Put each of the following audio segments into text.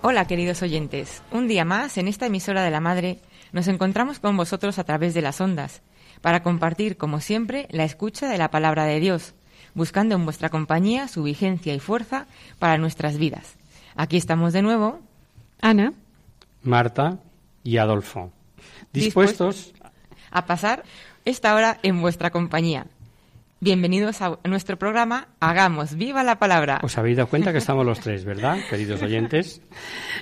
Hola queridos oyentes, un día más en esta emisora de la Madre nos encontramos con vosotros a través de las ondas para compartir, como siempre, la escucha de la palabra de Dios, buscando en vuestra compañía su vigencia y fuerza para nuestras vidas. Aquí estamos de nuevo. Ana, Marta y Adolfo. Dispuestos a pasar esta hora en vuestra compañía. Bienvenidos a nuestro programa Hagamos viva la palabra. Os habéis dado cuenta que estamos los tres, ¿verdad, queridos oyentes?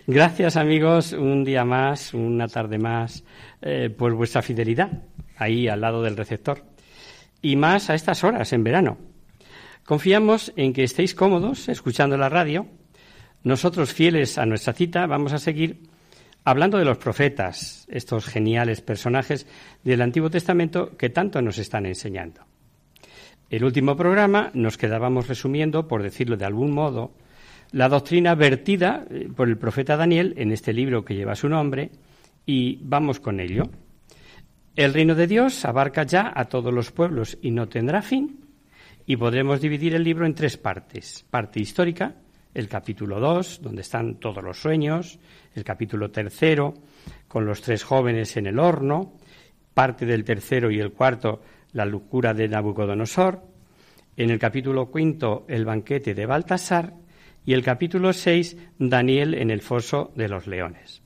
Gracias, amigos, un día más, una tarde más, eh, por vuestra fidelidad, ahí al lado del receptor. Y más a estas horas, en verano. Confiamos en que estéis cómodos escuchando la radio. Nosotros, fieles a nuestra cita, vamos a seguir hablando de los profetas, estos geniales personajes del Antiguo Testamento que tanto nos están enseñando. El último programa nos quedábamos resumiendo, por decirlo de algún modo, la doctrina vertida eh, por el profeta Daniel en este libro que lleva su nombre y vamos con ello. El reino de Dios abarca ya a todos los pueblos y no tendrá fin y podremos dividir el libro en tres partes. Parte histórica, el capítulo 2, donde están todos los sueños, el capítulo tercero, con los tres jóvenes en el horno, parte del tercero y el cuarto, la locura de Nabucodonosor, en el capítulo quinto, el banquete de Baltasar, y el capítulo seis, Daniel en el foso de los leones.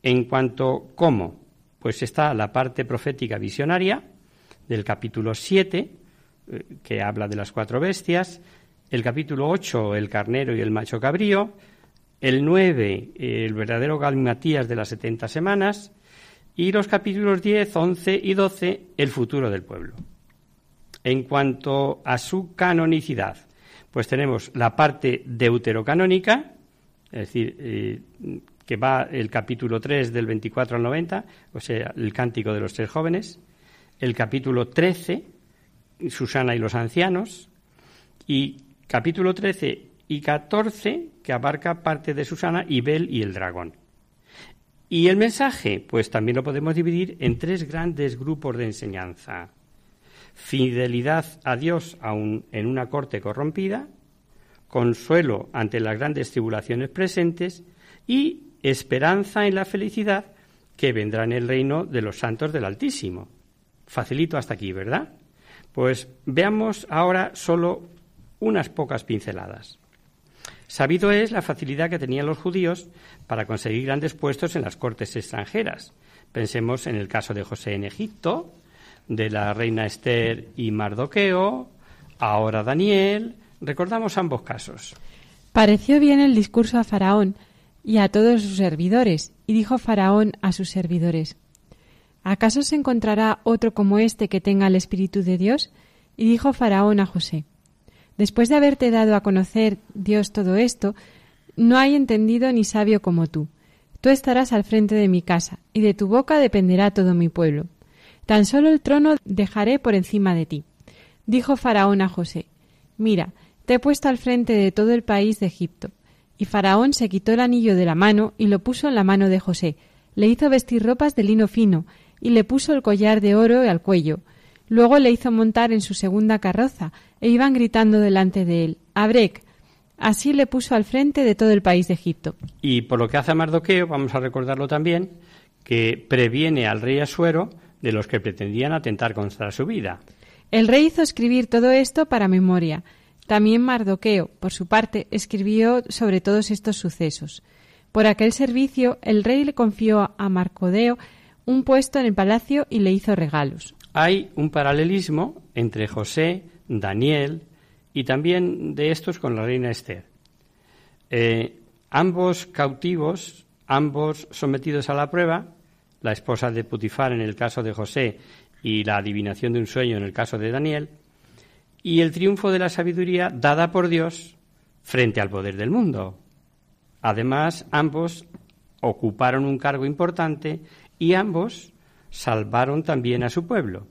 En cuanto cómo, pues está la parte profética visionaria del capítulo 7, eh, que habla de las cuatro bestias, el capítulo 8, el carnero y el macho cabrío, el 9, el verdadero galmatías de las 70 semanas, y los capítulos 10, 11 y 12, el futuro del pueblo. En cuanto a su canonicidad, pues tenemos la parte deuterocanónica, es decir, eh, que va el capítulo 3 del 24 al 90, o sea, el cántico de los tres jóvenes, el capítulo 13, Susana y los ancianos, y capítulo 13 y 14, que abarca parte de Susana y Bel y el dragón. Y el mensaje, pues también lo podemos dividir en tres grandes grupos de enseñanza. Fidelidad a Dios aun en una corte corrompida, consuelo ante las grandes tribulaciones presentes y esperanza en la felicidad que vendrá en el reino de los santos del Altísimo. Facilito hasta aquí, ¿verdad? Pues veamos ahora solo unas pocas pinceladas. Sabido es la facilidad que tenían los judíos para conseguir grandes puestos en las cortes extranjeras. Pensemos en el caso de José en Egipto, de la reina Esther y Mardoqueo, ahora Daniel. Recordamos ambos casos. pareció bien el discurso a Faraón y a todos sus servidores, y dijo Faraón a sus servidores, ¿acaso se encontrará otro como este que tenga el Espíritu de Dios? Y dijo Faraón a José, Después de haberte dado a conocer Dios todo esto, no hay entendido ni sabio como tú. Tú estarás al frente de mi casa, y de tu boca dependerá todo mi pueblo. Tan solo el trono dejaré por encima de ti. Dijo Faraón a José, Mira, te he puesto al frente de todo el país de Egipto. Y Faraón se quitó el anillo de la mano y lo puso en la mano de José, le hizo vestir ropas de lino fino, y le puso el collar de oro al cuello. Luego le hizo montar en su segunda carroza, e iban gritando delante de él, Abrek. Así le puso al frente de todo el país de Egipto. Y por lo que hace a Mardoqueo, vamos a recordarlo también, que previene al rey Asuero de los que pretendían atentar contra su vida. El rey hizo escribir todo esto para memoria. También Mardoqueo, por su parte, escribió sobre todos estos sucesos. Por aquel servicio el rey le confió a Marcodeo un puesto en el palacio y le hizo regalos. Hay un paralelismo entre José, Daniel y también de estos con la reina Esther. Eh, ambos cautivos, ambos sometidos a la prueba, la esposa de Putifar en el caso de José y la adivinación de un sueño en el caso de Daniel, y el triunfo de la sabiduría dada por Dios frente al poder del mundo. Además, ambos ocuparon un cargo importante y ambos salvaron también a su pueblo.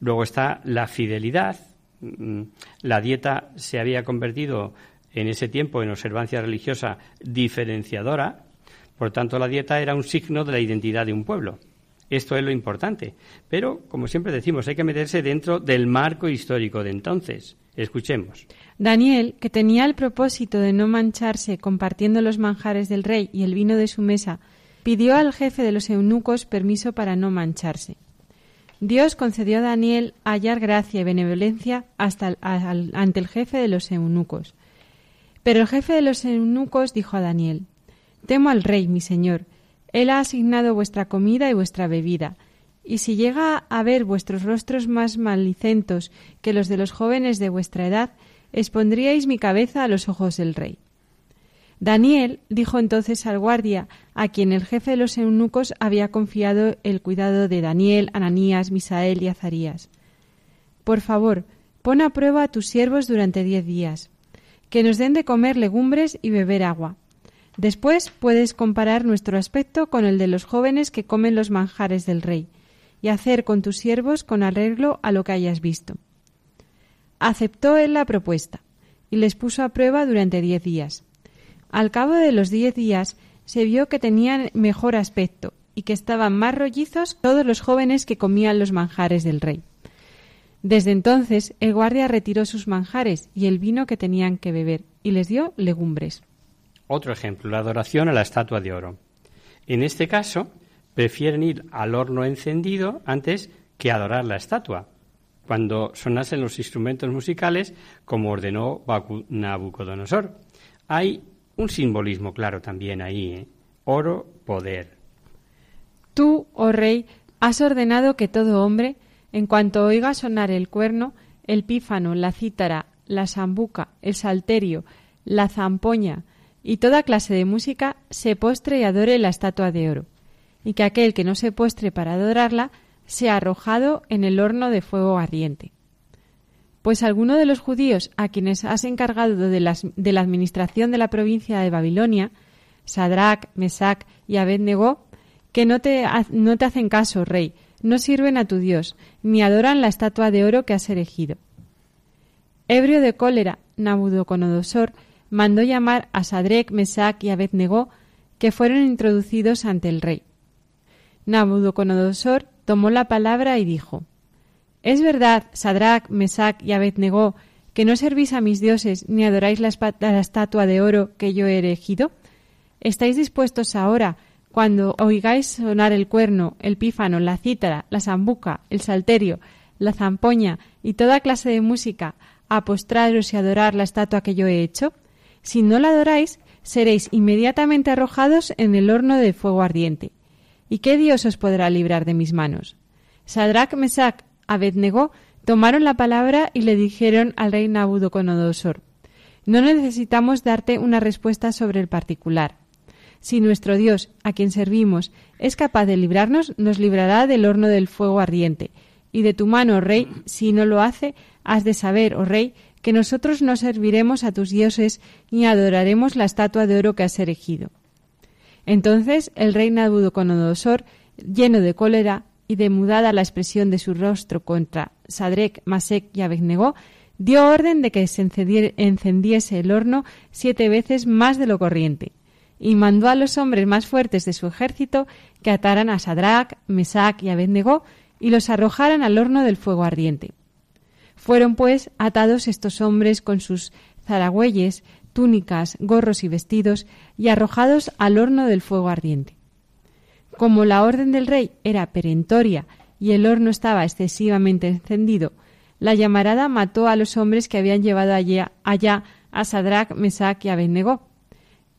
Luego está la fidelidad. Mm, la dieta se había convertido en ese tiempo en observancia religiosa diferenciadora, por tanto la dieta era un signo de la identidad de un pueblo. Esto es lo importante. Pero, como siempre decimos, hay que meterse dentro del marco histórico de entonces. Escuchemos. Daniel, que tenía el propósito de no mancharse compartiendo los manjares del rey y el vino de su mesa, pidió al jefe de los eunucos permiso para no mancharse. Dios concedió a Daniel hallar gracia y benevolencia hasta ante el jefe de los eunucos. Pero el jefe de los eunucos dijo a Daniel Temo al rey, mi señor. Él ha asignado vuestra comida y vuestra bebida, y si llega a ver vuestros rostros más malicentos que los de los jóvenes de vuestra edad, expondríais mi cabeza a los ojos del rey. Daniel dijo entonces al guardia, a quien el jefe de los eunucos había confiado el cuidado de Daniel, Ananías, Misael y Azarías. Por favor, pon a prueba a tus siervos durante diez días, que nos den de comer legumbres y beber agua. Después puedes comparar nuestro aspecto con el de los jóvenes que comen los manjares del rey, y hacer con tus siervos con arreglo a lo que hayas visto. Aceptó él la propuesta, y les puso a prueba durante diez días. Al cabo de los diez días se vio que tenían mejor aspecto y que estaban más rollizos todos los jóvenes que comían los manjares del rey. Desde entonces el guardia retiró sus manjares y el vino que tenían que beber y les dio legumbres. Otro ejemplo, la adoración a la estatua de oro. En este caso, prefieren ir al horno encendido antes que adorar la estatua, cuando sonasen los instrumentos musicales como ordenó Nabucodonosor. Hay un simbolismo claro también ahí, ¿eh? oro, poder. Tú, oh rey, has ordenado que todo hombre, en cuanto oiga sonar el cuerno, el pífano, la cítara, la sambuca, el salterio, la zampoña y toda clase de música, se postre y adore la estatua de oro, y que aquel que no se postre para adorarla sea arrojado en el horno de fuego ardiente. Pues alguno de los judíos a quienes has encargado de, la administración de la provincia de Babilonia, Sadrach, Mesac y Abednego, que no te, no te hacen caso, rey, no sirven a tu Dios, ni adoran la estatua de oro que has erigido. Ebrio de cólera, Nabucodonosor mandó llamar a Sadrec, Mesac y Abednego, que fueron introducidos ante el rey. Nabucodonosor tomó la palabra y dijo: ¿Es verdad, Sadrach, Mesac y Abednego, que no servís a mis dioses ni adoráis la, estatua de oro que yo he erigido? ¿Estáis dispuestos ahora, cuando oigáis sonar el cuerno, el pífano, la cítara, la sambuca, el salterio, la zampoña y toda clase de música, a postraros y adorar la estatua que yo he hecho? Si no la adoráis, seréis inmediatamente arrojados en el horno de fuego ardiente. ¿Y qué Dios os podrá librar de mis manos? Sadrach, Mesac Abednego tomaron la palabra y le dijeron al rey Nabucodonosor No necesitamos darte una respuesta sobre el particular. Si nuestro Dios, a quien servimos, es capaz de librarnos, nos librará del horno del fuego ardiente. Y de tu mano, rey, si no lo hace, has de saber, oh rey, que nosotros no serviremos a tus dioses ni adoraremos la estatua de oro que has erigido. Entonces el rey Nabucodonosor, lleno de cólera, y demudada la expresión de su rostro contra Sadrek, Masek y Abednego, dio orden de que se encendiese el horno siete veces más de lo corriente, y mandó a los hombres más fuertes de su ejército que ataran a Sadrach, Mesac y Abednego y los arrojaran al horno del fuego ardiente. Fueron, pues, atados estos hombres con sus zaragüeyes, túnicas, gorros y vestidos, y arrojados al horno del fuego ardiente. Como la orden del rey era perentoria y el horno estaba excesivamente encendido, la llamarada mató a los hombres que habían llevado allá, allá a Sadrach, Mesac y Abednego.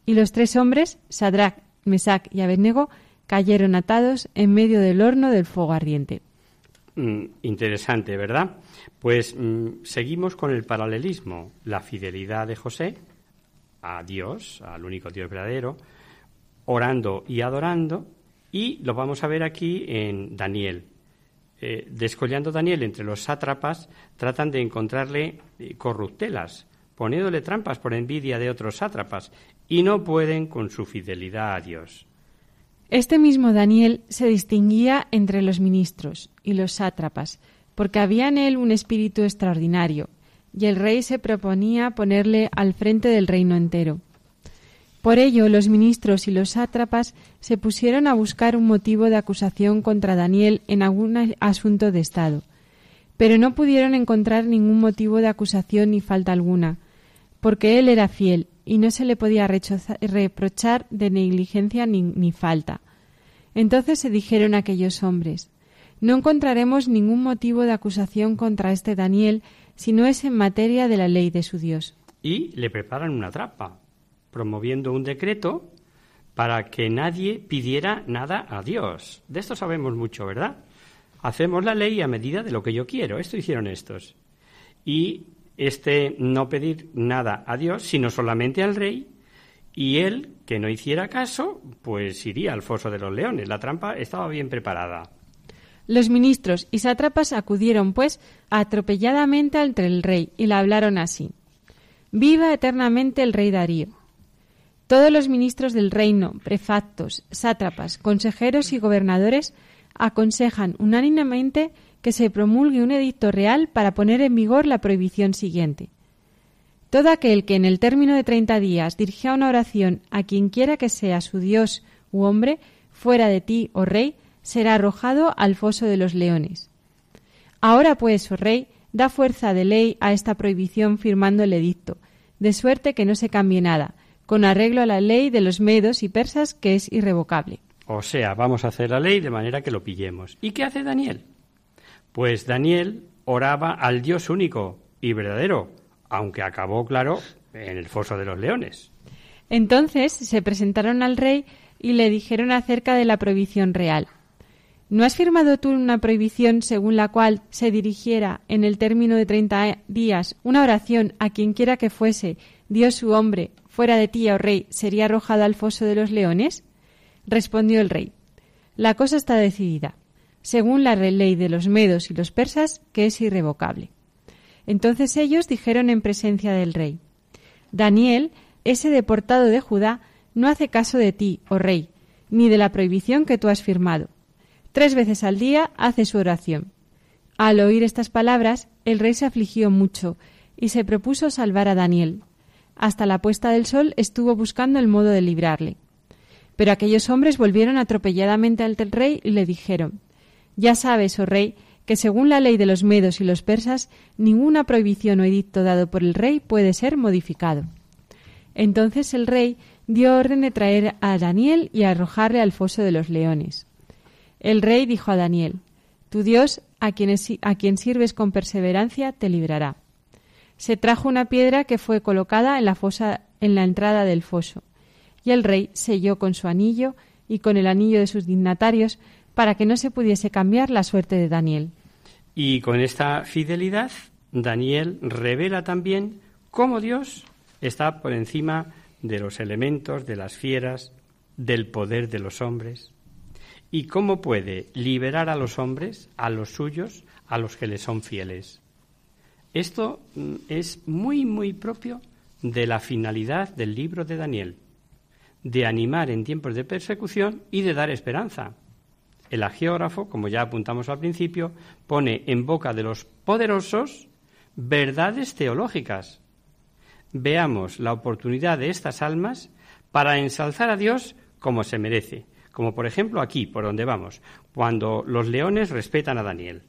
Y los tres hombres, Sadrach, Mesach y Abednego, cayeron atados en medio del horno del fuego ardiente. Mm, interesante, ¿verdad? Pues mm, seguimos con el paralelismo, la fidelidad de José a Dios, al único Dios verdadero, orando y adorando, y lo vamos a ver aquí en Daniel. Eh, descollando Daniel entre los sátrapas, tratan de encontrarle eh, corruptelas, poniéndole trampas por envidia de otros sátrapas, y no pueden con su fidelidad a Dios. Este mismo Daniel se distinguía entre los ministros y los sátrapas, porque había en él un espíritu extraordinario, y el rey se proponía ponerle al frente del reino entero. Por ello, los ministros y los sátrapas se pusieron a buscar un motivo de acusación contra Daniel en algún asunto de Estado, pero no pudieron encontrar ningún motivo de acusación ni falta alguna, porque él era fiel y no se le podía reprochar de negligencia ni, ni falta. Entonces se dijeron aquellos hombres No encontraremos ningún motivo de acusación contra este Daniel si no es en materia de la ley de su Dios. Y le preparan una trampa promoviendo un decreto para que nadie pidiera nada a Dios. De esto sabemos mucho, ¿verdad? Hacemos la ley a medida de lo que yo quiero. Esto hicieron estos. Y este no pedir nada a Dios, sino solamente al rey, y él, que no hiciera caso, pues iría al foso de los leones. La trampa estaba bien preparada. Los ministros y sátrapas acudieron, pues, atropelladamente ante el rey y le hablaron así. Viva eternamente el rey Darío. Todos los ministros del reino, prefactos, sátrapas, consejeros y gobernadores aconsejan unánimemente que se promulgue un edicto real para poner en vigor la prohibición siguiente. Todo aquel que en el término de treinta días dirija una oración a quien quiera que sea su Dios u hombre, fuera de ti, oh rey, será arrojado al foso de los leones. Ahora pues, oh rey, da fuerza de ley a esta prohibición firmando el edicto, de suerte que no se cambie nada, con arreglo a la ley de los medos y persas que es irrevocable. O sea, vamos a hacer la ley de manera que lo pillemos. ¿Y qué hace Daniel? Pues Daniel oraba al Dios único y verdadero, aunque acabó, claro, en el foso de los leones. Entonces se presentaron al rey y le dijeron acerca de la prohibición real. ¿No has firmado tú una prohibición según la cual se dirigiera en el término de treinta días una oración a quien quiera que fuese, Dios su hombre, fuera de ti, oh rey, sería arrojado al foso de los leones? Respondió el rey, la cosa está decidida, según la ley de los medos y los persas, que es irrevocable. Entonces ellos dijeron en presencia del rey, Daniel, ese deportado de Judá, no hace caso de ti, oh rey, ni de la prohibición que tú has firmado. Tres veces al día hace su oración. Al oír estas palabras, el rey se afligió mucho y se propuso salvar a Daniel, hasta la puesta del sol estuvo buscando el modo de librarle. Pero aquellos hombres volvieron atropelladamente al rey y le dijeron Ya sabes, oh rey, que según la ley de los medos y los persas, ninguna prohibición o edicto dado por el rey puede ser modificado. Entonces el rey dio orden de traer a Daniel y arrojarle al foso de los leones. El rey dijo a Daniel Tu Dios, a quien, a quien sirves con perseverancia, te librará se trajo una piedra que fue colocada en la fosa en la entrada del foso, y el rey selló con su anillo y con el anillo de sus dignatarios para que no se pudiese cambiar la suerte de Daniel. Y con esta fidelidad, Daniel revela también cómo Dios está por encima de los elementos, de las fieras, del poder de los hombres, y cómo puede liberar a los hombres, a los suyos, a los que le son fieles. Esto mm, es muy, muy propio de la finalidad del libro de Daniel, de animar en tiempos de persecución y de dar esperanza. El agiógrafo, como ya apuntamos al principio, pone en boca de los poderosos verdades teológicas. Veamos la oportunidad de estas almas para ensalzar a Dios como se merece, como por ejemplo aquí, por donde vamos, cuando los leones respetan a Daniel.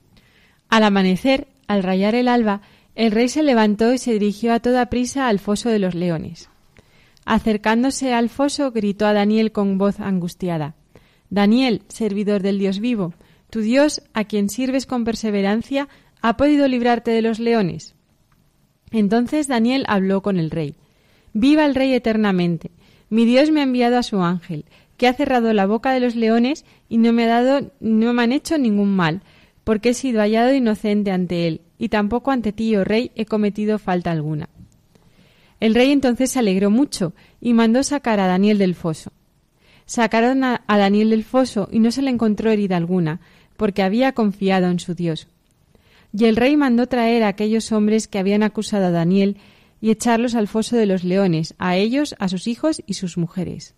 Al amanecer, al rayar el alba, el rey se levantó y se dirigió a toda prisa al foso de los leones. Acercándose al foso, gritó a Daniel con voz angustiada Daniel, servidor del Dios vivo, tu Dios, a quien sirves con perseverancia, ha podido librarte de los leones. Entonces Daniel habló con el rey Viva el rey eternamente. Mi Dios me ha enviado a su ángel, que ha cerrado la boca de los leones y no me ha dado, no me han hecho ningún mal, porque he sido hallado inocente ante él, y tampoco ante ti, oh rey, he cometido falta alguna. El rey entonces se alegró mucho y mandó sacar a Daniel del foso. Sacaron a, a Daniel del foso y no se le encontró herida alguna, porque había confiado en su Dios. Y el rey mandó traer a aquellos hombres que habían acusado a Daniel y echarlos al foso de los leones, a ellos, a sus hijos y sus mujeres.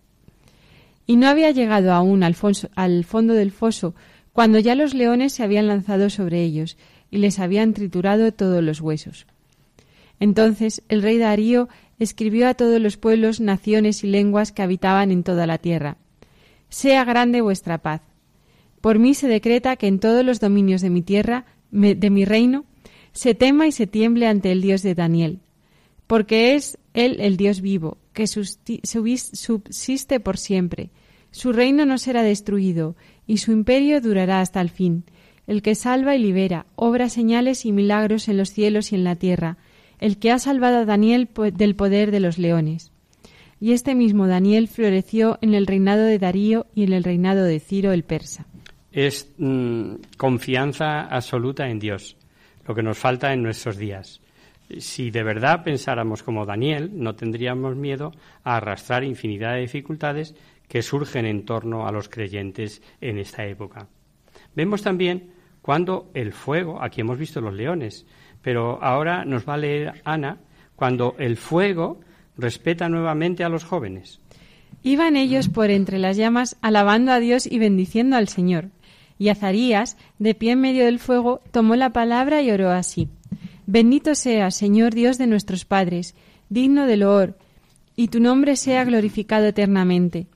Y no había llegado aún al, al fondo del foso, cuando ya los leones se habían lanzado sobre ellos y les habían triturado todos los huesos. Entonces el rey Darío escribió a todos los pueblos, naciones y lenguas que habitaban en toda la tierra. Sea grande vuestra paz. Por mí se decreta que en todos los dominios de mi tierra, de mi reino, se tema y se tiemble ante el Dios de Daniel, porque es Él el Dios vivo, que subsiste por siempre. Su reino no será destruido, y su imperio durará hasta el fin. El que salva y libera, obra señales y milagros en los cielos y en la tierra, el que ha salvado a Daniel del poder de los leones. Y este mismo Daniel floreció en el reinado de Darío y en el reinado de Ciro el persa. Es mm, confianza absoluta en Dios, lo que nos falta en nuestros días. Si de verdad pensáramos como Daniel, no tendríamos miedo a arrastrar infinidad de dificultades que surgen en torno a los creyentes en esta época. Vemos también cuando el fuego, aquí hemos visto los leones, pero ahora nos va a leer Ana cuando el fuego respeta nuevamente a los jóvenes. Iban ellos por entre las llamas alabando a Dios y bendiciendo al Señor. Y Azarías, de pie en medio del fuego, tomó la palabra y oró así. Bendito sea, Señor Dios de nuestros padres, digno de loor, y tu nombre sea glorificado eternamente.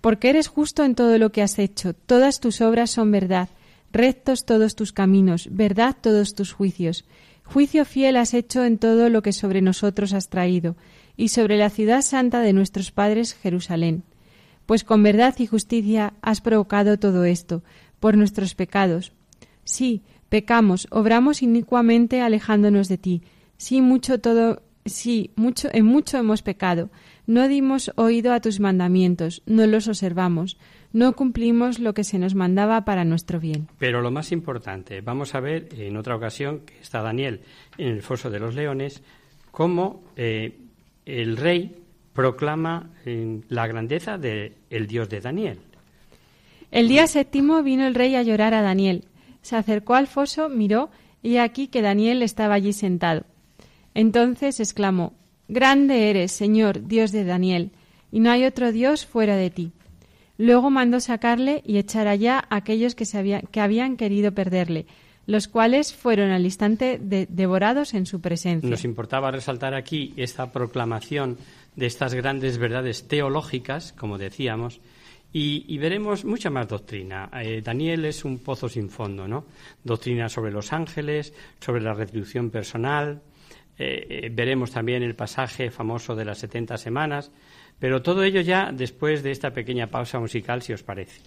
Porque eres justo en todo lo que has hecho, todas tus obras son verdad, rectos todos tus caminos, verdad todos tus juicios. Juicio fiel has hecho en todo lo que sobre nosotros has traído, y sobre la ciudad santa de nuestros padres Jerusalén. Pues con verdad y justicia has provocado todo esto, por nuestros pecados. Sí, pecamos, obramos inicuamente alejándonos de ti. Sí, mucho todo, sí, mucho, en mucho hemos pecado. No dimos oído a tus mandamientos, no los observamos, no cumplimos lo que se nos mandaba para nuestro bien. Pero lo más importante, vamos a ver en otra ocasión que está Daniel en el foso de los leones, cómo eh, el rey proclama eh, la grandeza del Dios de Daniel. El día séptimo vino el rey a llorar a Daniel. Se acercó al foso, miró, y aquí que Daniel estaba allí sentado. Entonces exclamó Grande eres, Señor, Dios de Daniel, y no hay otro Dios fuera de ti. Luego mandó sacarle y echar allá a aquellos que, se que habían querido perderle, los cuales fueron al instante devorados en su presencia. Nos importaba resaltar aquí esta proclamación de estas grandes verdades teológicas, como decíamos, y, veremos mucha más doctrina. Eh, Daniel es un pozo sin fondo, ¿no? Doctrina sobre los ángeles, sobre la retribución personal. Eh, eh, veremos también el pasaje famoso de las 70 semanas. Pero todo ello ya después de esta pequeña pausa musical, si os parece.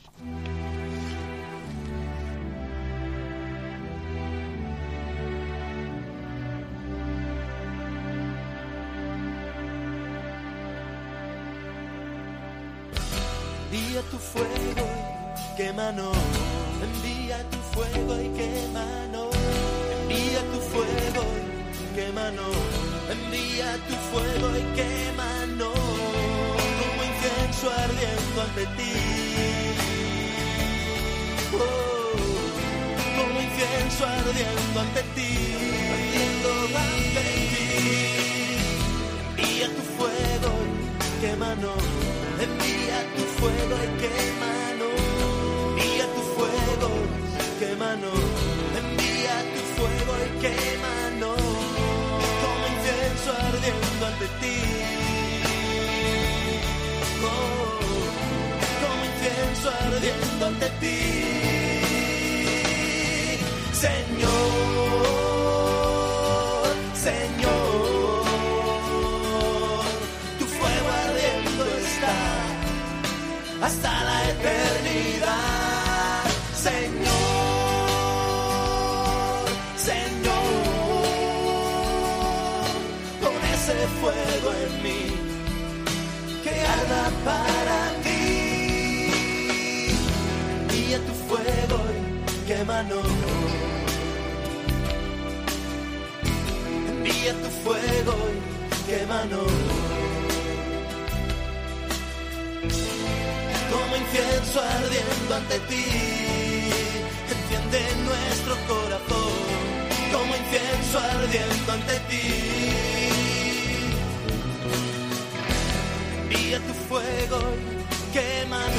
Envía tu fuego, quémanos. Envía tu fuego y quémanos. Envía tu fuego, quémanos. Envía tu fuego y quémanos. Como incienso ardiendo ante ti. Oh, como incienso ardiendo ante ti. Ardiendo ante ti. Envía tu fuego, quémanos. Tu fuego y quémanos. Envía tu fuego, quémanos. Envía tu fuego y quémanos. Como incienso ardiendo ante ti. Oh, como incienso ardiendo ante ti. Señor, Para ti. Envía tu fuego y quémanos. Envía tu fuego y quémanos. Como incienso ardiendo ante ti, enciende nuestro corazón. Como incienso ardiendo ante ti. Tu fuego y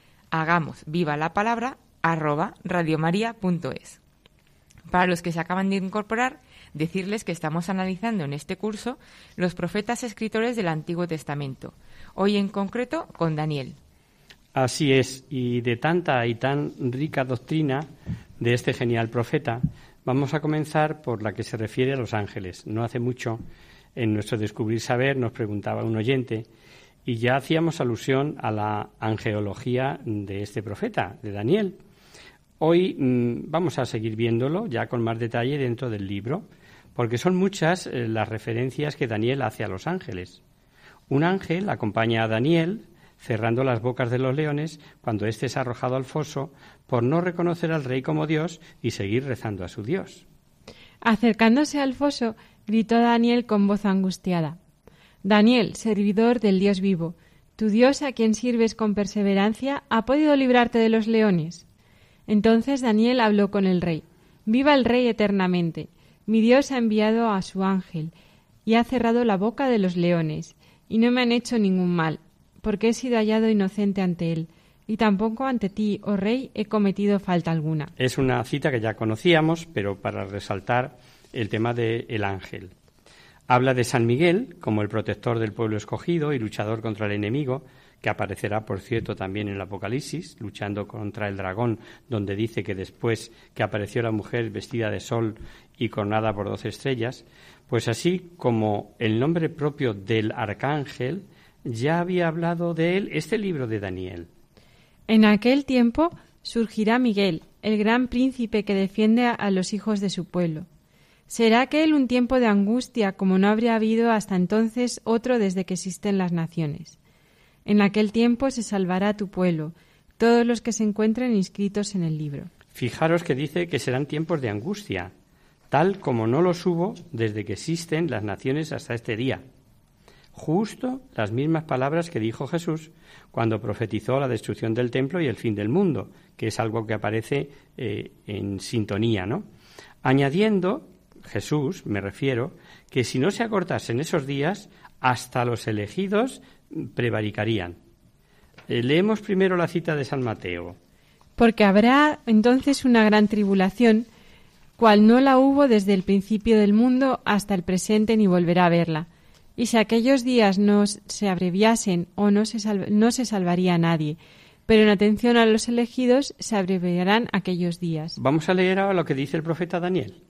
hagamos viva la palabra arroba radiomaria.es. Para los que se acaban de incorporar, decirles que estamos analizando en este curso los profetas escritores del Antiguo Testamento, hoy en concreto con Daniel. Así es, y de tanta y tan rica doctrina de este genial profeta, vamos a comenzar por la que se refiere a los ángeles. No hace mucho, en nuestro Descubrir Saber, nos preguntaba un oyente, y ya hacíamos alusión a la angeología de este profeta, de Daniel. Hoy mmm, vamos a seguir viéndolo ya con más detalle dentro del libro, porque son muchas eh, las referencias que Daniel hace a los ángeles. Un ángel acompaña a Daniel cerrando las bocas de los leones cuando éste es arrojado al foso por no reconocer al rey como Dios y seguir rezando a su Dios. Acercándose al foso, gritó Daniel con voz angustiada. Daniel, servidor del Dios vivo, tu Dios a quien sirves con perseverancia, ¿ha podido librarte de los leones? Entonces Daniel habló con el rey. Viva el rey eternamente. Mi Dios ha enviado a su ángel y ha cerrado la boca de los leones, y no me han hecho ningún mal, porque he sido hallado inocente ante él, y tampoco ante ti, oh rey, he cometido falta alguna. Es una cita que ya conocíamos, pero para resaltar el tema del ángel. Habla de San Miguel como el protector del pueblo escogido y luchador contra el enemigo, que aparecerá, por cierto, también en el Apocalipsis, luchando contra el dragón, donde dice que después que apareció la mujer vestida de sol y coronada por doce estrellas, pues así como el nombre propio del arcángel, ya había hablado de él este libro de Daniel. En aquel tiempo surgirá Miguel, el gran príncipe que defiende a los hijos de su pueblo. Será aquel un tiempo de angustia como no habría habido hasta entonces otro desde que existen las naciones. En aquel tiempo se salvará tu pueblo, todos los que se encuentren inscritos en el libro. Fijaros que dice que serán tiempos de angustia, tal como no los hubo desde que existen las naciones hasta este día. Justo las mismas palabras que dijo Jesús cuando profetizó la destrucción del templo y el fin del mundo, que es algo que aparece eh, en sintonía, ¿no? Añadiendo, Jesús, me refiero, que si no se acortasen esos días, hasta los elegidos prevaricarían. Eh, leemos primero la cita de San Mateo. Porque habrá entonces una gran tribulación, cual no la hubo desde el principio del mundo hasta el presente ni volverá a verla, Y si aquellos días no se abreviasen o no se, no se salvaría a nadie, pero en atención a los elegidos se abreviarán aquellos días. Vamos a leer ahora lo que dice el profeta Daniel.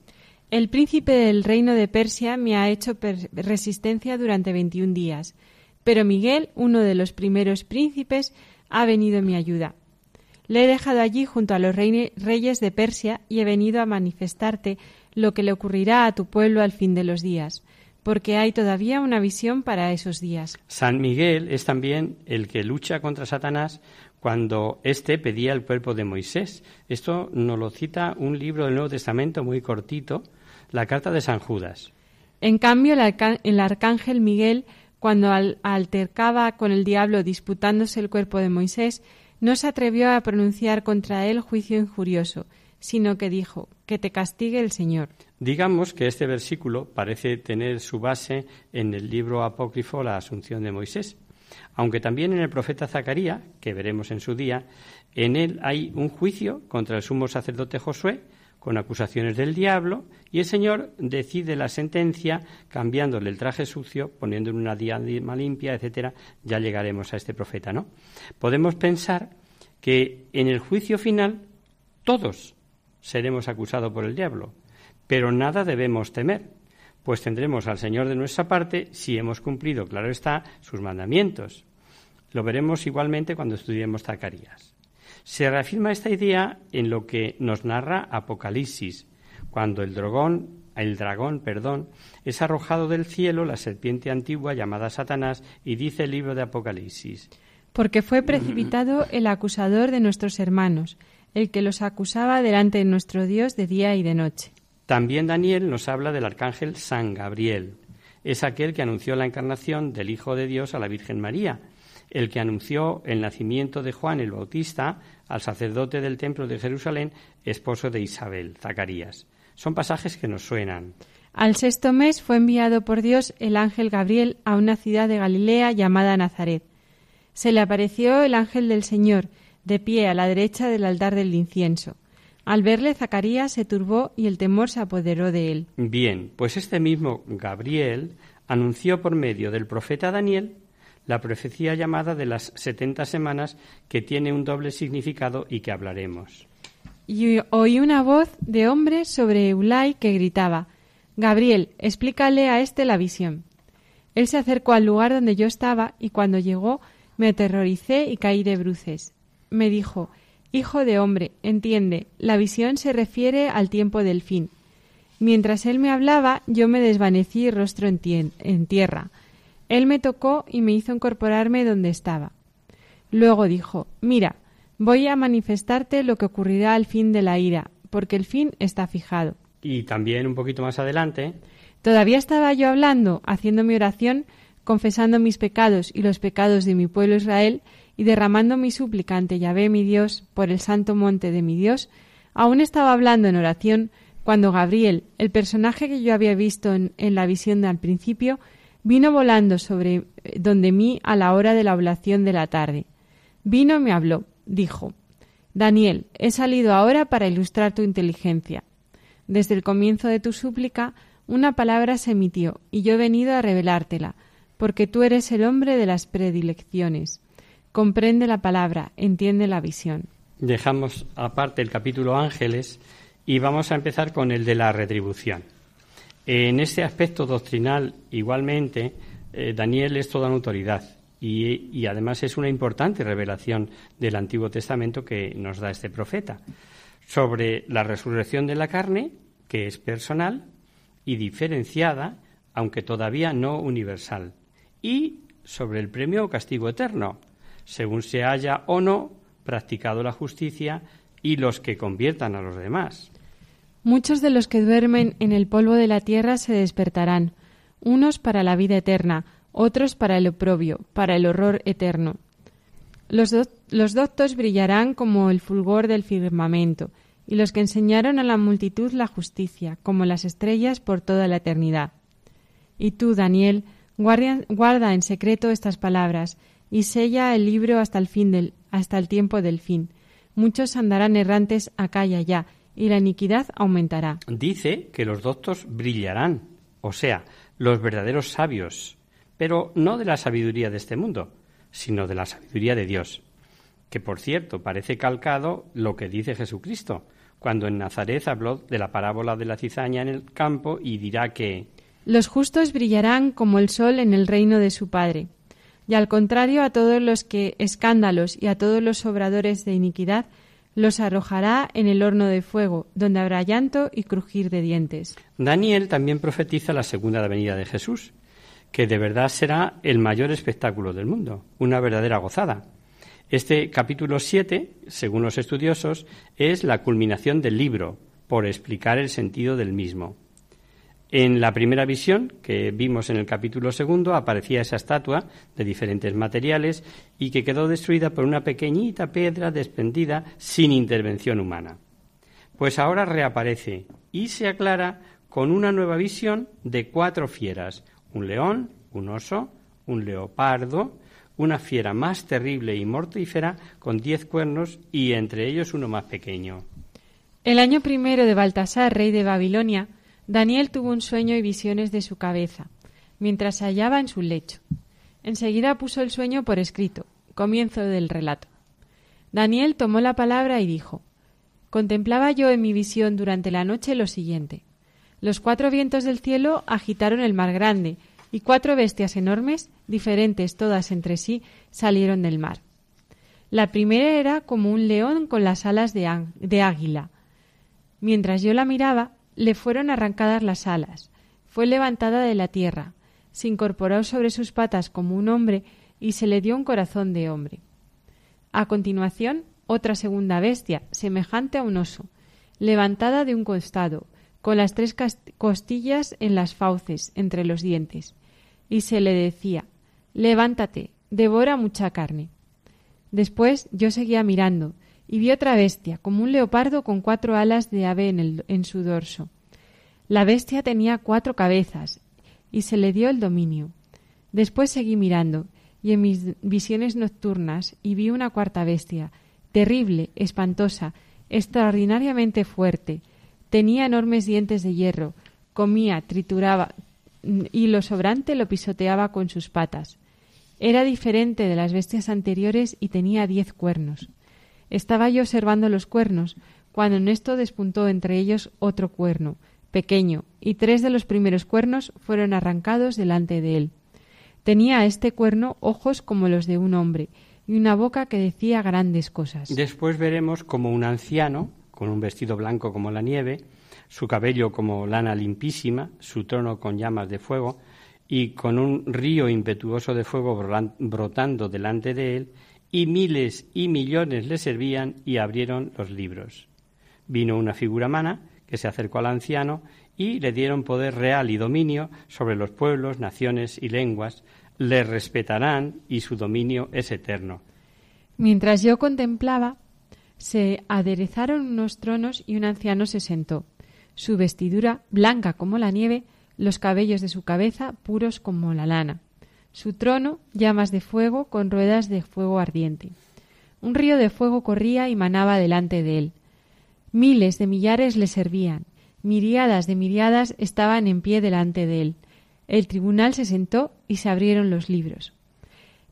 El príncipe del reino de Persia me ha hecho resistencia durante 21 días, pero Miguel, uno de los primeros príncipes, ha venido en mi ayuda. Le he dejado allí junto a los reyes de Persia y he venido a manifestarte lo que le ocurrirá a tu pueblo al fin de los días, porque hay todavía una visión para esos días. San Miguel es también el que lucha contra Satanás cuando éste pedía el cuerpo de Moisés. Esto nos lo cita un libro del Nuevo Testamento muy cortito, la carta de San Judas. En cambio, el, arcángel Miguel, cuando altercaba con el diablo disputándose el cuerpo de Moisés, no se atrevió a pronunciar contra él juicio injurioso, sino que dijo, que te castigue el Señor. Digamos que este versículo parece tener su base en el libro apócrifo La Asunción de Moisés, aunque también en el profeta Zacarías, que veremos en su día, en él hay un juicio contra el sumo sacerdote Josué, con acusaciones del diablo, y el Señor decide la sentencia cambiándole el traje sucio, poniéndole una diadema limpia, etcétera. Ya llegaremos a este profeta, ¿no? Podemos pensar que en el juicio final todos seremos acusados por el diablo, pero nada debemos temer, pues tendremos al Señor de nuestra parte si hemos cumplido, claro está, sus mandamientos. Lo veremos igualmente cuando estudiemos Zacarías. Se reafirma esta idea en lo que nos narra Apocalipsis, cuando el dragón, el dragón, perdón, es arrojado del cielo la serpiente antigua llamada Satanás y dice el libro de Apocalipsis. Porque fue precipitado el acusador de nuestros hermanos, el que los acusaba delante de nuestro Dios de día y de noche. También Daniel nos habla del arcángel San Gabriel. Es aquel que anunció la encarnación del Hijo de Dios a la Virgen María el que anunció el nacimiento de Juan el Bautista al sacerdote del templo de Jerusalén, esposo de Isabel, Zacarías. Son pasajes que nos suenan. Al sexto mes fue enviado por Dios el ángel Gabriel a una ciudad de Galilea llamada Nazaret. Se le apareció el ángel del Señor, de pie a la derecha del altar del incienso. Al verle, Zacarías se turbó y el temor se apoderó de él. Bien, pues este mismo Gabriel anunció por medio del profeta Daniel la profecía llamada de las setenta semanas, que tiene un doble significado y que hablaremos. Y oí una voz de hombre sobre Eulai que gritaba Gabriel, explícale a éste la visión. Él se acercó al lugar donde yo estaba y cuando llegó me aterroricé y caí de bruces. Me dijo Hijo de hombre, entiende, la visión se refiere al tiempo del fin. Mientras él me hablaba, yo me desvanecí rostro en, en tierra él me tocó y me hizo incorporarme donde estaba. Luego dijo, Mira, voy a manifestarte lo que ocurrirá al fin de la ira, porque el fin está fijado. Y también un poquito más adelante. Todavía estaba yo hablando, haciendo mi oración, confesando mis pecados y los pecados de mi pueblo Israel, y derramando mi súplica ante Yahvé mi Dios por el santo monte de mi Dios, aún estaba hablando en oración cuando Gabriel, el personaje que yo había visto en, en la visión de al principio, Vino volando sobre eh, donde mí a la hora de la oblación de la tarde. Vino y me habló. Dijo, Daniel, he salido ahora para ilustrar tu inteligencia. Desde el comienzo de tu súplica, una palabra se emitió, y yo he venido a revelártela, porque tú eres el hombre de las predilecciones. Comprende la palabra, entiende la visión. Dejamos aparte el capítulo Ángeles y vamos a empezar con el de la retribución. En este aspecto doctrinal, igualmente, eh, Daniel es toda una autoridad y, además es una importante revelación del Antiguo Testamento que nos da este profeta sobre la resurrección de la carne, que es personal y diferenciada, aunque todavía no universal, y sobre el premio o castigo eterno, según se haya o no practicado la justicia y los que conviertan a los demás. Muchos de los que duermen en el polvo de la tierra se despertarán, unos para la vida eterna, otros para el oprobio, para el horror eterno. Los, los doctos brillarán como el fulgor del firmamento, y los que enseñaron a la multitud la justicia, como las estrellas por toda la eternidad. Y tú, Daniel, guarda, en secreto estas palabras, y sella el libro hasta el fin del, hasta el tiempo del fin. Muchos andarán errantes acá y allá, y la iniquidad aumentará. Dice que los doctos brillarán, o sea, los verdaderos sabios pero no de la sabiduría de este mundo, sino de la sabiduría de Dios, que por cierto parece calcado lo que dice Jesucristo, cuando en Nazaret habló de la parábola de la cizaña en el campo y dirá que Los justos brillarán como el sol en el reino de su Padre. Y al contrario a todos los que escándalos y a todos los obradores de iniquidad los arrojará en el horno de fuego, donde habrá llanto y crujir de dientes. Daniel también profetiza la segunda venida de Jesús, que de verdad será el mayor espectáculo del mundo, una verdadera gozada. Este capítulo 7, según los estudiosos, es la culminación del libro, por explicar el sentido del mismo. En la primera visión, que vimos en el capítulo segundo, aparecía esa estatua de diferentes materiales y que quedó destruida por una pequeñita piedra desprendida sin intervención humana. Pues ahora reaparece y se aclara con una nueva visión de cuatro fieras, un león, un oso, un leopardo, una fiera más terrible y mortífera con diez cuernos y entre ellos uno más pequeño. El año primero de Baltasar, rey de Babilonia, Daniel tuvo un sueño y visiones de su cabeza, mientras se hallaba en su lecho. Enseguida puso el sueño por escrito. Comienzo del relato. Daniel tomó la palabra y dijo Contemplaba yo en mi visión durante la noche lo siguiente. Los cuatro vientos del cielo agitaron el mar grande, y cuatro bestias enormes, diferentes todas entre sí, salieron del mar. La primera era como un león con las alas de, de águila. Mientras yo la miraba, le fueron arrancadas las alas, fue levantada de la tierra, se incorporó sobre sus patas como un hombre y se le dio un corazón de hombre. A continuación, otra segunda bestia, semejante a un oso, levantada de un costado, con las tres costillas en las fauces, entre los dientes, y se le decía Levántate, devora mucha carne. Después yo seguía mirando, y vi otra bestia, como un leopardo con cuatro alas de ave en, el, en su dorso. La bestia tenía cuatro cabezas, y se le dio el dominio. Después seguí mirando, y en mis visiones nocturnas, y vi una cuarta bestia, terrible, espantosa, extraordinariamente fuerte. Tenía enormes dientes de hierro, comía, trituraba, y lo sobrante lo pisoteaba con sus patas. Era diferente de las bestias anteriores y tenía diez cuernos. Estaba yo observando los cuernos, cuando en esto despuntó entre ellos otro cuerno, pequeño, y tres de los primeros cuernos fueron arrancados delante de él. Tenía este cuerno ojos como los de un hombre, y una boca que decía grandes cosas. Después veremos como un anciano, con un vestido blanco como la nieve, su cabello como lana limpísima, su trono con llamas de fuego, y con un río impetuoso de fuego brotando delante de él, y miles y millones le servían y abrieron los libros. Vino una figura humana que se acercó al anciano y le dieron poder real y dominio sobre los pueblos, naciones y lenguas, le respetarán y su dominio es eterno. Mientras yo contemplaba, se aderezaron unos tronos y un anciano se sentó, su vestidura blanca como la nieve, los cabellos de su cabeza puros como la lana su trono llamas de fuego con ruedas de fuego ardiente. Un río de fuego corría y manaba delante de él. Miles de millares le servían, miriadas de miriadas estaban en pie delante de él. El tribunal se sentó y se abrieron los libros.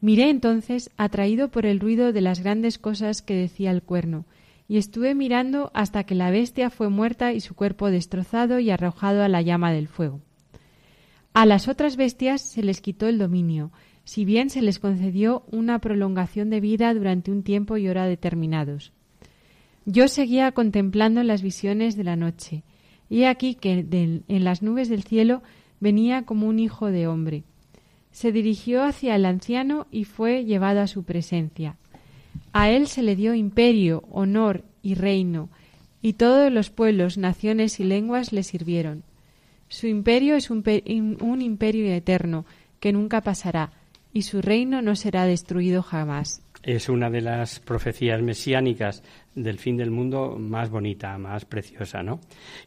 Miré entonces, atraído por el ruido de las grandes cosas que decía el cuerno, y estuve mirando hasta que la bestia fue muerta y su cuerpo destrozado y arrojado a la llama del fuego. A las otras bestias se les quitó el dominio, si bien se les concedió una prolongación de vida durante un tiempo y hora determinados. Yo seguía contemplando las visiones de la noche, y aquí que en las nubes del cielo venía como un hijo de hombre. Se dirigió hacia el anciano y fue llevado a su presencia. A él se le dio imperio, honor y reino, y todos los pueblos, naciones y lenguas le sirvieron. Su imperio es un, un imperio eterno que nunca pasará y su reino no será destruido jamás. Es una de las profecías mesiánicas del fin del mundo más bonita, más preciosa, ¿no?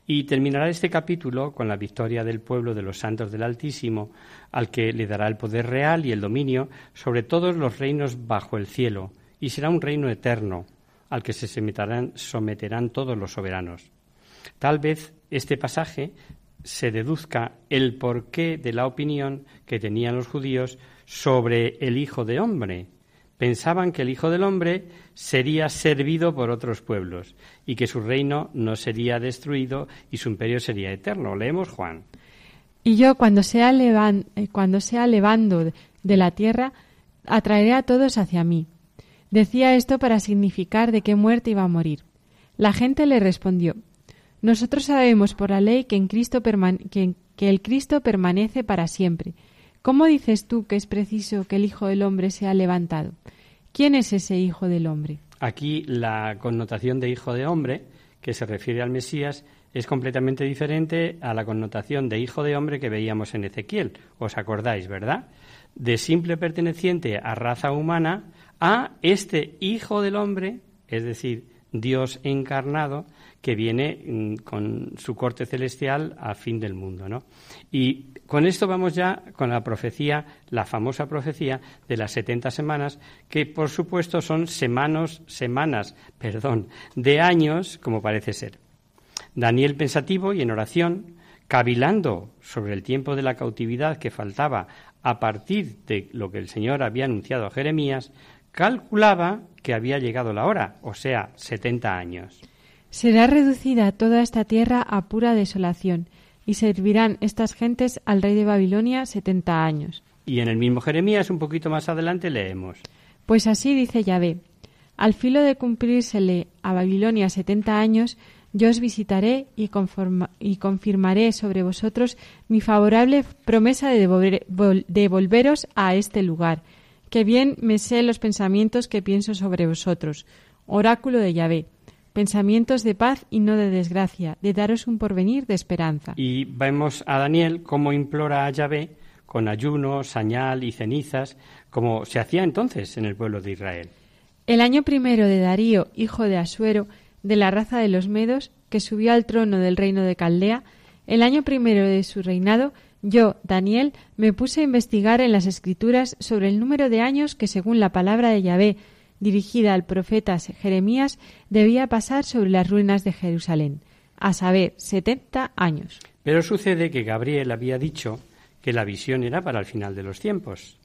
Y terminará este capítulo con la victoria del pueblo de los santos del Altísimo, al que le dará el poder real y el dominio sobre todos los reinos bajo el cielo, y será un reino eterno, al que se someterán, someterán todos los soberanos. Tal vez este pasaje se deduzca el porqué de la opinión que tenían los judíos sobre el Hijo de Hombre. Pensaban que el Hijo del Hombre sería servido por otros pueblos y que su reino no sería destruido y su imperio sería eterno. Leemos Juan. Y yo, cuando sea, eh, cuando sea levando de la tierra, atraeré a todos hacia mí. Decía esto para significar de qué muerte iba a morir. La gente le respondió Nosotros sabemos por la ley que, en Cristo que, el Cristo permanece para siempre. ¿Cómo dices tú que es preciso que el Hijo del Hombre sea levantado? ¿Quién es ese Hijo del Hombre? Aquí la connotación de Hijo de Hombre, que se refiere al Mesías, es completamente diferente a la connotación de Hijo de Hombre que veíamos en Ezequiel. ¿Os acordáis, verdad? De simple perteneciente a raza humana a este Hijo del Hombre, es decir, Dios encarnado, que viene mm, con su corte celestial a fin del mundo. ¿no? Y con esto vamos ya con la profecía, la famosa profecía de las 70 semanas, que por supuesto son semanas, semanas, perdón, de años, como parece ser. Daniel pensativo y en oración, cavilando sobre el tiempo de la cautividad que faltaba a partir de lo que el Señor había anunciado a Jeremías, calculaba que había llegado la hora, o sea, 70 años. Será reducida toda esta tierra a pura desolación, y servirán estas gentes al rey de Babilonia setenta años. Y en el mismo Jeremías, un poquito más adelante, leemos. Pues así dice Yahvé, al filo de cumplírsele a Babilonia setenta años, yo os visitaré y, y, confirmaré sobre vosotros mi favorable promesa de, de volveros a este lugar, que bien me sé los pensamientos que pienso sobre vosotros. Oráculo de Yahvé pensamientos de paz y no de desgracia, de daros un porvenir de esperanza. Y vemos a Daniel cómo implora a Yahvé con ayuno, sañal y cenizas, como se hacía entonces en el pueblo de Israel. El año primero de Darío, hijo de Asuero, de la raza de los Medos, que subió al trono del reino de Caldea, el año primero de su reinado, yo, Daniel, me puse a investigar en las Escrituras sobre el número de años que, según la palabra de Yahvé, dirigida al profeta Jeremías debía pasar sobre las ruinas de Jerusalén, a saber, setenta años. Pero sucede que Gabriel había dicho que la visión era para el final de los tiempos.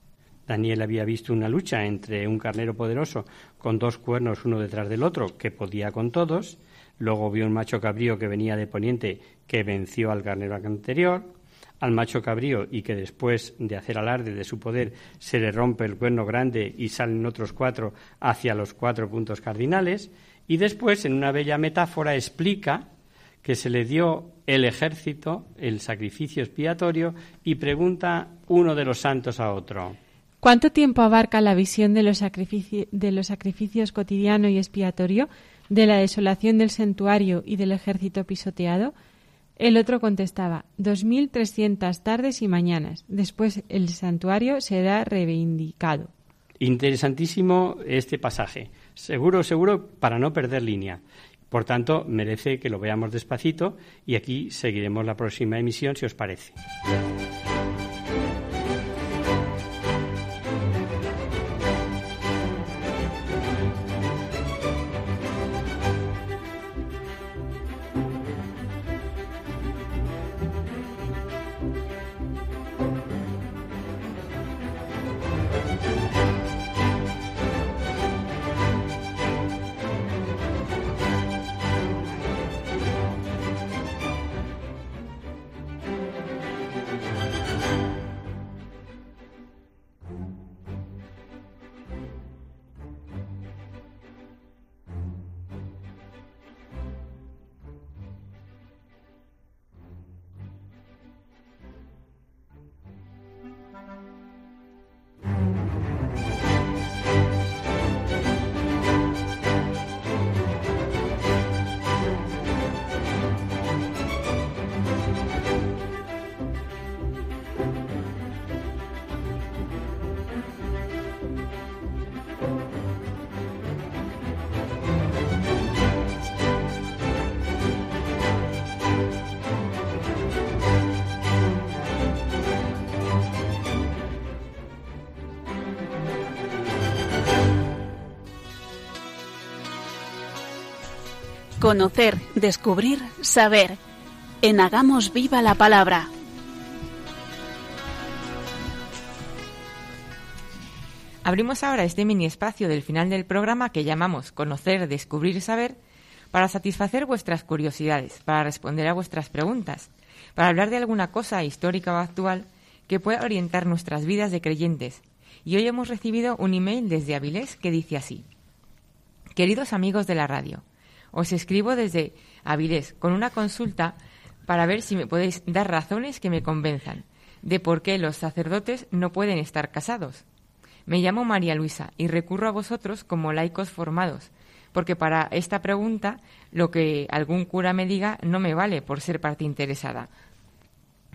Daniel había visto una lucha entre un carnero poderoso con dos cuernos uno detrás del otro que podía con todos, luego vio un macho cabrío que venía de poniente que venció al carnero anterior, al macho cabrío y que después de hacer alarde de su poder se le rompe el cuerno grande y salen otros cuatro hacia los cuatro puntos cardinales, y después, en una bella metáfora, explica que se le dio el ejército, el sacrificio expiatorio, y pregunta uno de los santos a otro. ¿Cuánto tiempo abarca la visión de los, de los sacrificios cotidiano y expiatorio, de la desolación del santuario y del ejército pisoteado? El otro contestaba, dos mil trescientas tardes y mañanas. Después el santuario será reivindicado. Interesantísimo este pasaje. Seguro, seguro, para no perder línea. Por tanto, merece que lo veamos despacito y aquí seguiremos la próxima emisión, si os parece. Conocer, descubrir, saber. en Hagamos Viva la Palabra. Abrimos ahora este mini espacio del final del programa que llamamos Conocer, Descubrir Saber para satisfacer vuestras curiosidades, para responder a vuestras preguntas, para hablar de alguna cosa histórica o actual que pueda orientar nuestras vidas de creyentes. Y hoy hemos recibido un email desde Avilés que dice así. Queridos amigos de la radio, os escribo desde Avilés con una consulta para ver si me podéis dar razones que me convenzan de por qué los sacerdotes no pueden estar casados. Me llamo María Luisa y recurro a vosotros como laicos formados, porque para esta pregunta lo que algún cura me diga no me vale por ser parte interesada.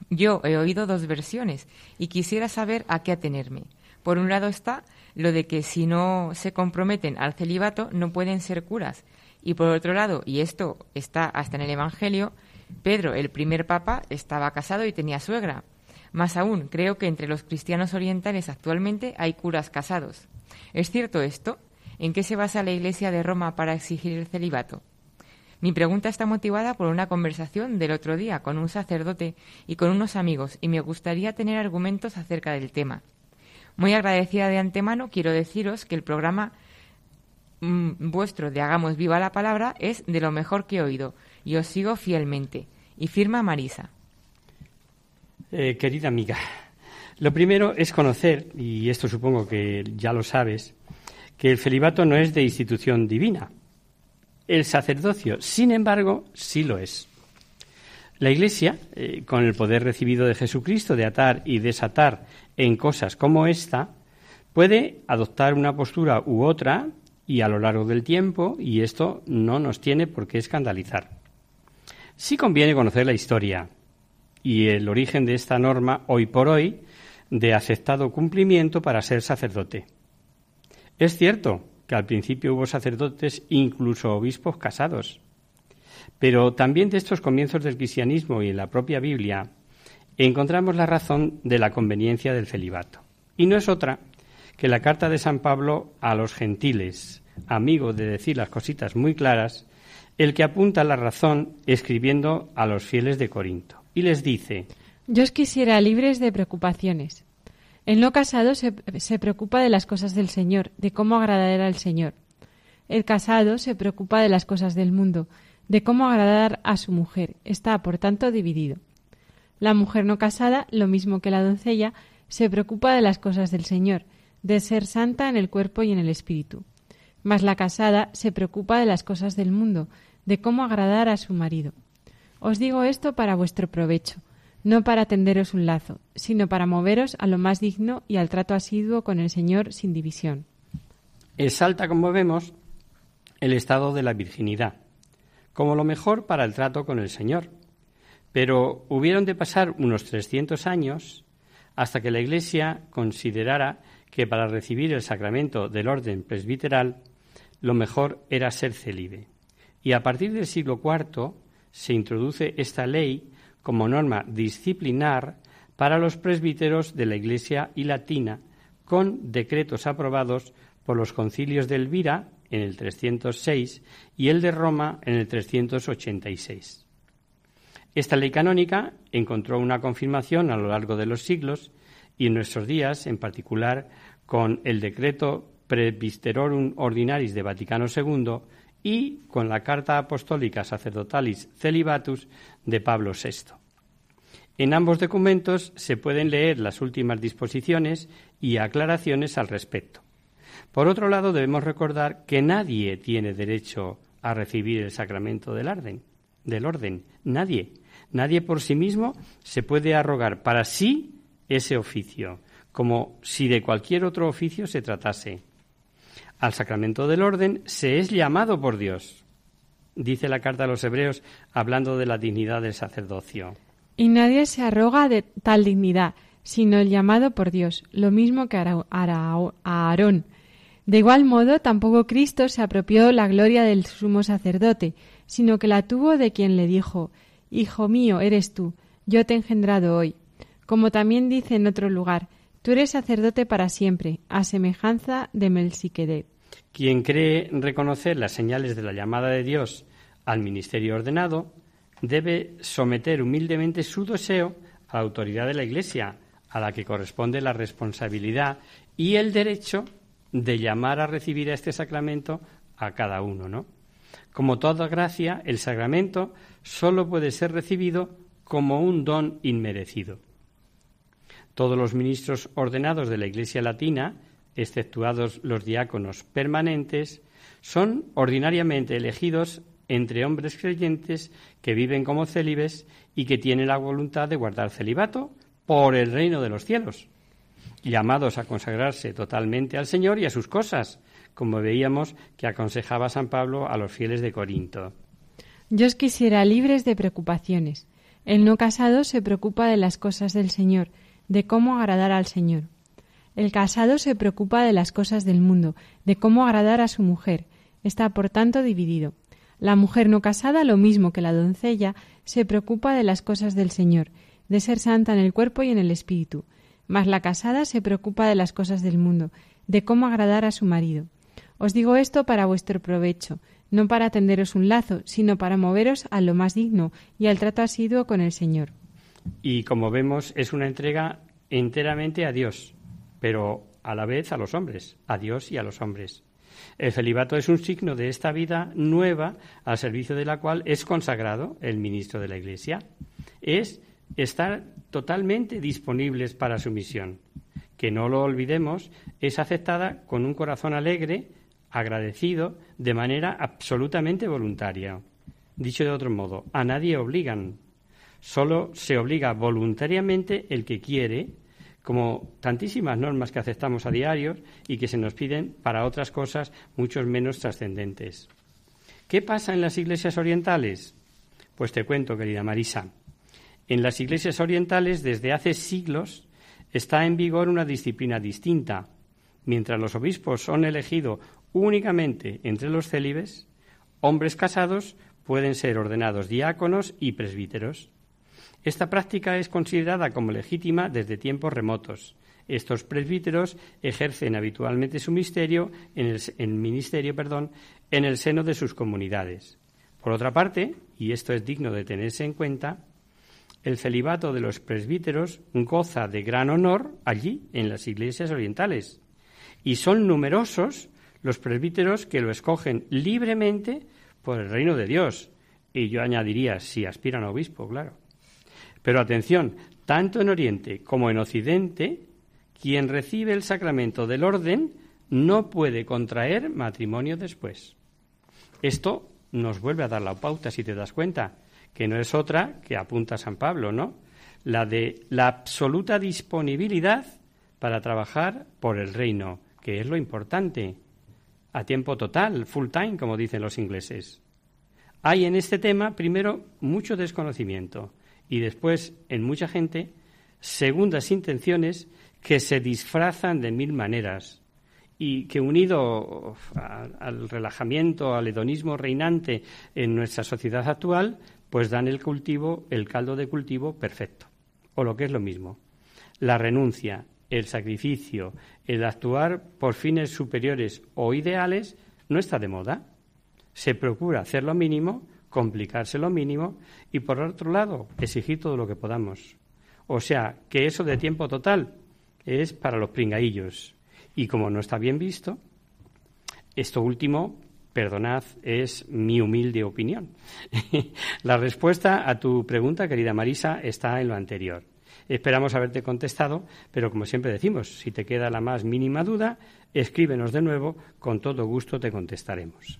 Yo he oído dos versiones y quisiera saber a qué atenerme. Por un lado está lo de que si no se comprometen al celibato no pueden ser curas. Y por otro lado, y esto está hasta en el Evangelio, Pedro, el primer papa, estaba casado y tenía suegra. Más aún, creo que entre los cristianos orientales actualmente hay curas casados. ¿Es cierto esto? ¿En qué se basa la Iglesia de Roma para exigir el celibato? Mi pregunta está motivada por una conversación del otro día con un sacerdote y con unos amigos y me gustaría tener argumentos acerca del tema. Muy agradecida de antemano, quiero deciros que el programa vuestro de Hagamos Viva la Palabra es de lo mejor que he oído y os sigo fielmente. Y firma Marisa. Eh, querida amiga, lo primero es conocer, y esto supongo que ya lo sabes, que el celibato no es de institución divina. El sacerdocio, sin embargo, sí lo es. La Iglesia, eh, con el poder recibido de Jesucristo de atar y desatar en cosas como esta, puede adoptar una postura u otra y a lo largo del tiempo, y esto no nos tiene por qué escandalizar. Sí conviene conocer la historia y el origen de esta norma hoy por hoy de aceptado cumplimiento para ser sacerdote. Es cierto que al principio hubo sacerdotes, incluso obispos casados, pero también de estos comienzos del cristianismo y en la propia Biblia encontramos la razón de la conveniencia del celibato. Y no es otra que la carta de San Pablo a los gentiles, amigo de decir las cositas muy claras, el que apunta la razón escribiendo a los fieles de Corinto. Y les dice, Yo os quisiera libres de preocupaciones. El no casado se, se preocupa de las cosas del Señor, de cómo agradar al Señor. El casado se preocupa de las cosas del mundo, de cómo agradar a su mujer. Está, por tanto, dividido. La mujer no casada, lo mismo que la doncella, se preocupa de las cosas del Señor, de ser santa en el cuerpo y en el espíritu. Mas la casada se preocupa de las cosas del mundo, de cómo agradar a su marido. Os digo esto para vuestro provecho, no para tenderos un lazo, sino para moveros a lo más digno y al trato asiduo con el Señor sin división. Exalta, como vemos, el estado de la virginidad, como lo mejor para el trato con el Señor. Pero hubieron de pasar unos 300 años hasta que la Iglesia considerara que para recibir el sacramento del orden presbiteral lo mejor era ser célibe. Y a partir del siglo IV se introduce esta ley como norma disciplinar para los presbíteros de la Iglesia y Latina, con decretos aprobados por los concilios de Elvira en el 306 y el de Roma en el 386. Esta ley canónica encontró una confirmación a lo largo de los siglos y en nuestros días, en particular con el decreto Presbyterorum Ordinaris de Vaticano II y con la Carta Apostólica Sacerdotalis Celibatus de Pablo VI. En ambos documentos se pueden leer las últimas disposiciones y aclaraciones al respecto. Por otro lado, debemos recordar que nadie tiene derecho a recibir el sacramento del orden, del orden, nadie. Nadie por sí mismo se puede arrogar para sí ese oficio, como si de cualquier otro oficio se tratase. Al sacramento del orden se es llamado por Dios, dice la carta a los hebreos hablando de la dignidad del sacerdocio. Y nadie se arroga de tal dignidad, sino el llamado por Dios, lo mismo que a Aarón. De igual modo, tampoco Cristo se apropió la gloria del sumo sacerdote, sino que la tuvo de quien le dijo, Hijo mío eres tú, yo te he engendrado hoy. Como también dice en otro lugar, Tú eres sacerdote para siempre, a semejanza de Melquisedec. Quien cree reconocer las señales de la llamada de Dios al ministerio ordenado, debe someter humildemente su deseo a la autoridad de la Iglesia, a la que corresponde la responsabilidad y el derecho de llamar a recibir este sacramento a cada uno, ¿no? Como toda gracia, el sacramento solo puede ser recibido como un don inmerecido. Todos los ministros ordenados de la Iglesia latina, exceptuados los diáconos permanentes, son ordinariamente elegidos entre hombres creyentes que viven como célibes y que tienen la voluntad de guardar celibato por el reino de los cielos, llamados a consagrarse totalmente al Señor y a sus cosas, como veíamos que aconsejaba San Pablo a los fieles de Corinto. Yo os quisiera libres de preocupaciones. El no casado se preocupa de las cosas del Señor, de cómo agradar al Señor. El casado se preocupa de las cosas del mundo, de cómo agradar a su mujer. Está, por tanto, dividido. La mujer no casada, lo mismo que la doncella, se preocupa de las cosas del Señor, de ser santa en el cuerpo y en el espíritu. Mas la casada se preocupa de las cosas del mundo, de cómo agradar a su marido. Os digo esto para vuestro provecho, no para tenderos un lazo, sino para moveros a lo más digno y al trato asiduo con el Señor. Y como vemos, es una entrega enteramente a Dios, pero a la vez a los hombres, a Dios y a los hombres. El celibato es un signo de esta vida nueva al servicio de la cual es consagrado el ministro de la Iglesia. Es estar totalmente disponibles para su misión, que no lo olvidemos, es aceptada con un corazón alegre, agradecido, de manera absolutamente voluntaria. Dicho de otro modo, a nadie obligan, solo se obliga voluntariamente el que quiere, como tantísimas normas que aceptamos a diario y que se nos piden para otras cosas mucho menos trascendentes. ¿Qué pasa en las iglesias orientales? Pues te cuento, querida Marisa. En las iglesias orientales, desde hace siglos, está en vigor una disciplina distinta. Mientras los obispos son elegidos únicamente entre los célibes, hombres casados pueden ser ordenados diáconos y presbíteros. Esta práctica es considerada como legítima desde tiempos remotos. Estos presbíteros ejercen habitualmente su misterio en el, ministerio perdón, en el seno de sus comunidades. Por otra parte, y esto es digno de tenerse en cuenta, el celibato de los presbíteros goza de gran honor allí, en las iglesias orientales. Y son numerosos los presbíteros que lo escogen libremente por el reino de Dios. Y yo añadiría, si aspiran a obispo, claro. Pero atención, tanto en Oriente como en Occidente, quien recibe el sacramento del orden no puede contraer matrimonio después. Esto nos vuelve a dar la pauta, si te das cuenta que no es otra que apunta San Pablo, ¿no? La de la absoluta disponibilidad para trabajar por el reino, que es lo importante, a tiempo total, full time, como dicen los ingleses. Hay en este tema, primero, mucho desconocimiento y después, en mucha gente, segundas intenciones que se disfrazan de mil maneras y que unido al relajamiento, al hedonismo reinante en nuestra sociedad actual, pues dan el cultivo, el caldo de cultivo perfecto. O lo que es lo mismo, la renuncia, el sacrificio, el actuar por fines superiores o ideales no está de moda. Se procura hacer lo mínimo, complicarse lo mínimo y por otro lado exigir todo lo que podamos. O sea, que eso de tiempo total es para los pringaillos. Y como no está bien visto, esto último Perdonad, es mi humilde opinión. la respuesta a tu pregunta, querida Marisa, está en lo anterior. Esperamos haberte contestado, pero como siempre decimos, si te queda la más mínima duda, escríbenos de nuevo, con todo gusto te contestaremos.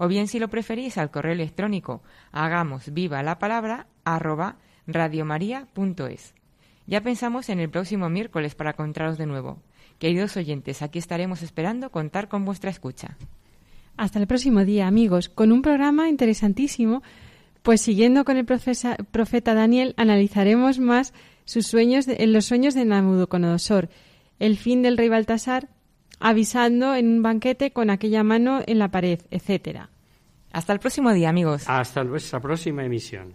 O bien, si lo preferís, al correo electrónico hagamos viva la palabra arroba radiomaria.es. Ya pensamos en el próximo miércoles para encontraros de nuevo. Queridos oyentes, aquí estaremos esperando contar con vuestra escucha. Hasta el próximo día, amigos, con un programa interesantísimo pues siguiendo con el profeta Daniel, analizaremos más sus sueños de- en los sueños de Nabucodonosor, el fin del rey Baltasar, avisando en un banquete con aquella mano en la pared, etcétera. Hasta el próximo día, amigos. Hasta nuestra próxima emisión.